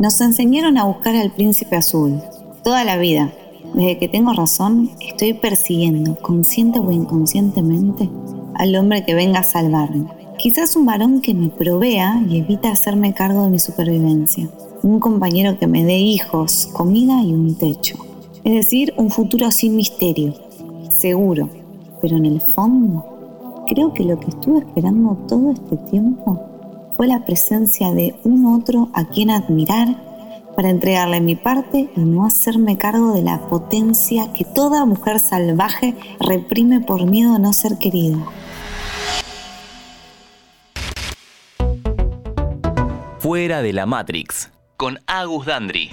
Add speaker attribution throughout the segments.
Speaker 1: Nos enseñaron a buscar al príncipe azul, toda la vida. Desde que tengo razón, estoy persiguiendo, consciente o inconscientemente, al hombre que venga a salvarme. Quizás un varón que me provea y evita hacerme cargo de mi supervivencia. Un compañero que me dé hijos, comida y un techo. Es decir, un futuro sin misterio. Seguro. Pero en el fondo, creo que lo que estuve esperando todo este tiempo fue la presencia de un otro a quien admirar para entregarle mi parte y no hacerme cargo de la potencia que toda mujer salvaje reprime por miedo a no ser querida.
Speaker 2: Fuera de la Matrix, con Agus Dandri.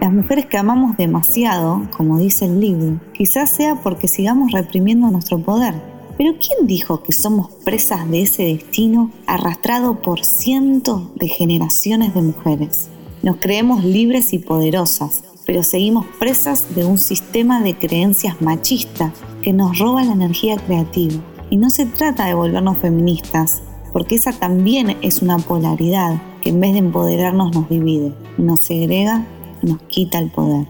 Speaker 1: Las mujeres que amamos demasiado, como dice el libro, quizás sea porque sigamos reprimiendo nuestro poder pero ¿quién dijo que somos presas de ese destino arrastrado por cientos de generaciones de mujeres? Nos creemos libres y poderosas, pero seguimos presas de un sistema de creencias machistas que nos roba la energía creativa. Y no se trata de volvernos feministas, porque esa también es una polaridad que en vez de empoderarnos nos divide, nos segrega y nos quita el poder.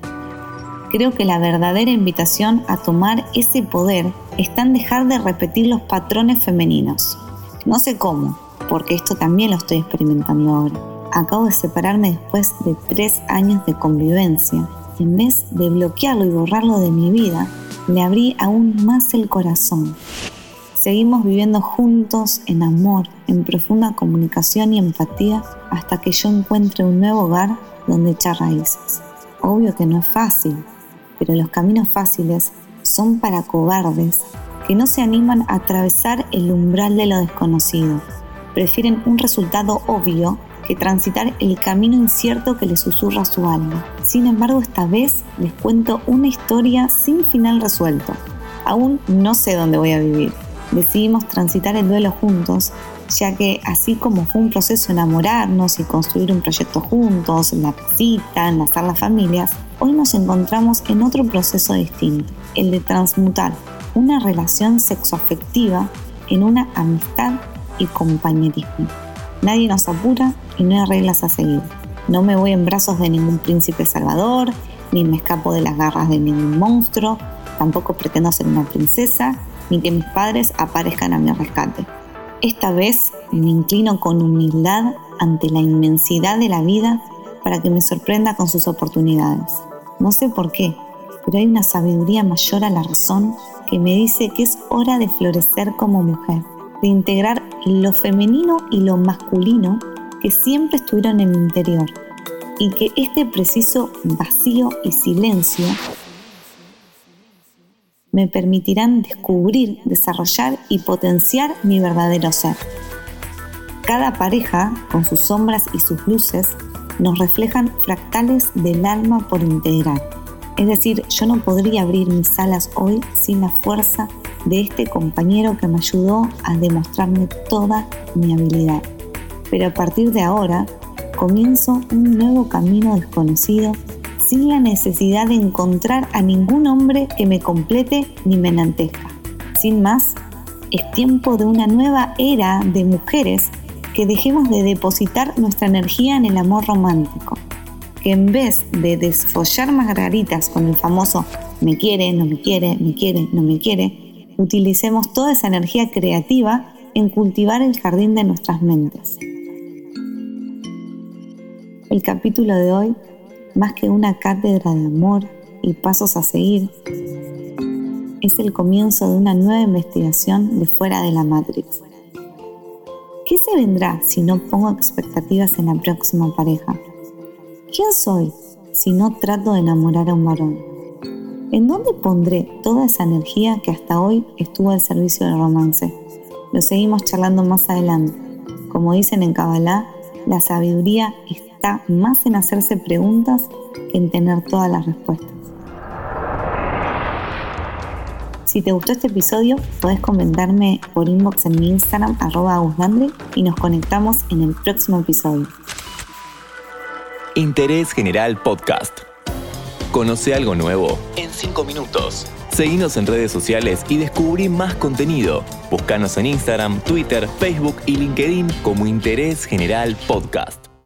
Speaker 1: Creo que la verdadera invitación a tomar ese poder está en dejar de repetir los patrones femeninos. No sé cómo, porque esto también lo estoy experimentando ahora. Acabo de separarme después de tres años de convivencia. En vez de bloquearlo y borrarlo de mi vida, le abrí aún más el corazón. Seguimos viviendo juntos en amor, en profunda comunicación y empatía hasta que yo encuentre un nuevo hogar donde echar raíces. Obvio que no es fácil, pero los caminos fáciles son para cobardes que no se animan a atravesar el umbral de lo desconocido. Prefieren un resultado obvio que transitar el camino incierto que les susurra su alma. Sin embargo, esta vez les cuento una historia sin final resuelto. Aún no sé dónde voy a vivir. Decidimos transitar el duelo juntos, ya que así como fue un proceso enamorarnos y construir un proyecto juntos, la casita, enlazar las familias, hoy nos encontramos en otro proceso distinto, el de transmutar una relación sexoafectiva en una amistad y compañerismo. Nadie nos apura y no hay reglas a seguir. No me voy en brazos de ningún príncipe salvador, ni me escapo de las garras de ningún monstruo, tampoco pretendo ser una princesa, ni que mis padres aparezcan a mi rescate. Esta vez me inclino con humildad ante la inmensidad de la vida para que me sorprenda con sus oportunidades. No sé por qué, pero hay una sabiduría mayor a la razón que me dice que es hora de florecer como mujer, de integrar lo femenino y lo masculino que siempre estuvieron en mi interior y que este preciso vacío y silencio me permitirán descubrir, desarrollar y potenciar mi verdadero ser. Cada pareja, con sus sombras y sus luces, nos reflejan fractales del alma por integrar. Es decir, yo no podría abrir mis alas hoy sin la fuerza de este compañero que me ayudó a demostrarme toda mi habilidad. Pero a partir de ahora, comienzo un nuevo camino desconocido sin la necesidad de encontrar a ningún hombre que me complete ni me enantezca. Sin más, es tiempo de una nueva era de mujeres que dejemos de depositar nuestra energía en el amor romántico. Que en vez de desfollar margaritas con el famoso me quiere, no me quiere, me quiere, no me quiere, utilicemos toda esa energía creativa en cultivar el jardín de nuestras mentes. El capítulo de hoy, más que una cátedra de amor y pasos a seguir, es el comienzo de una nueva investigación de fuera de la Matrix ¿Qué se vendrá si no pongo expectativas en la próxima pareja? ¿Quién soy si no trato de enamorar a un varón? ¿En dónde pondré toda esa energía que hasta hoy estuvo al servicio del romance? Lo seguimos charlando más adelante. Como dicen en Kabbalah, la sabiduría está más en hacerse preguntas que en tener todas las respuestas. Si te gustó este episodio, podés comentarme por inbox en mi Instagram, arroba y nos conectamos en el próximo episodio.
Speaker 2: Interés General Podcast. Conoce algo nuevo en 5 minutos. Seguinos en redes sociales y descubrí más contenido. Búscanos en Instagram, Twitter, Facebook y LinkedIn como Interés General Podcast.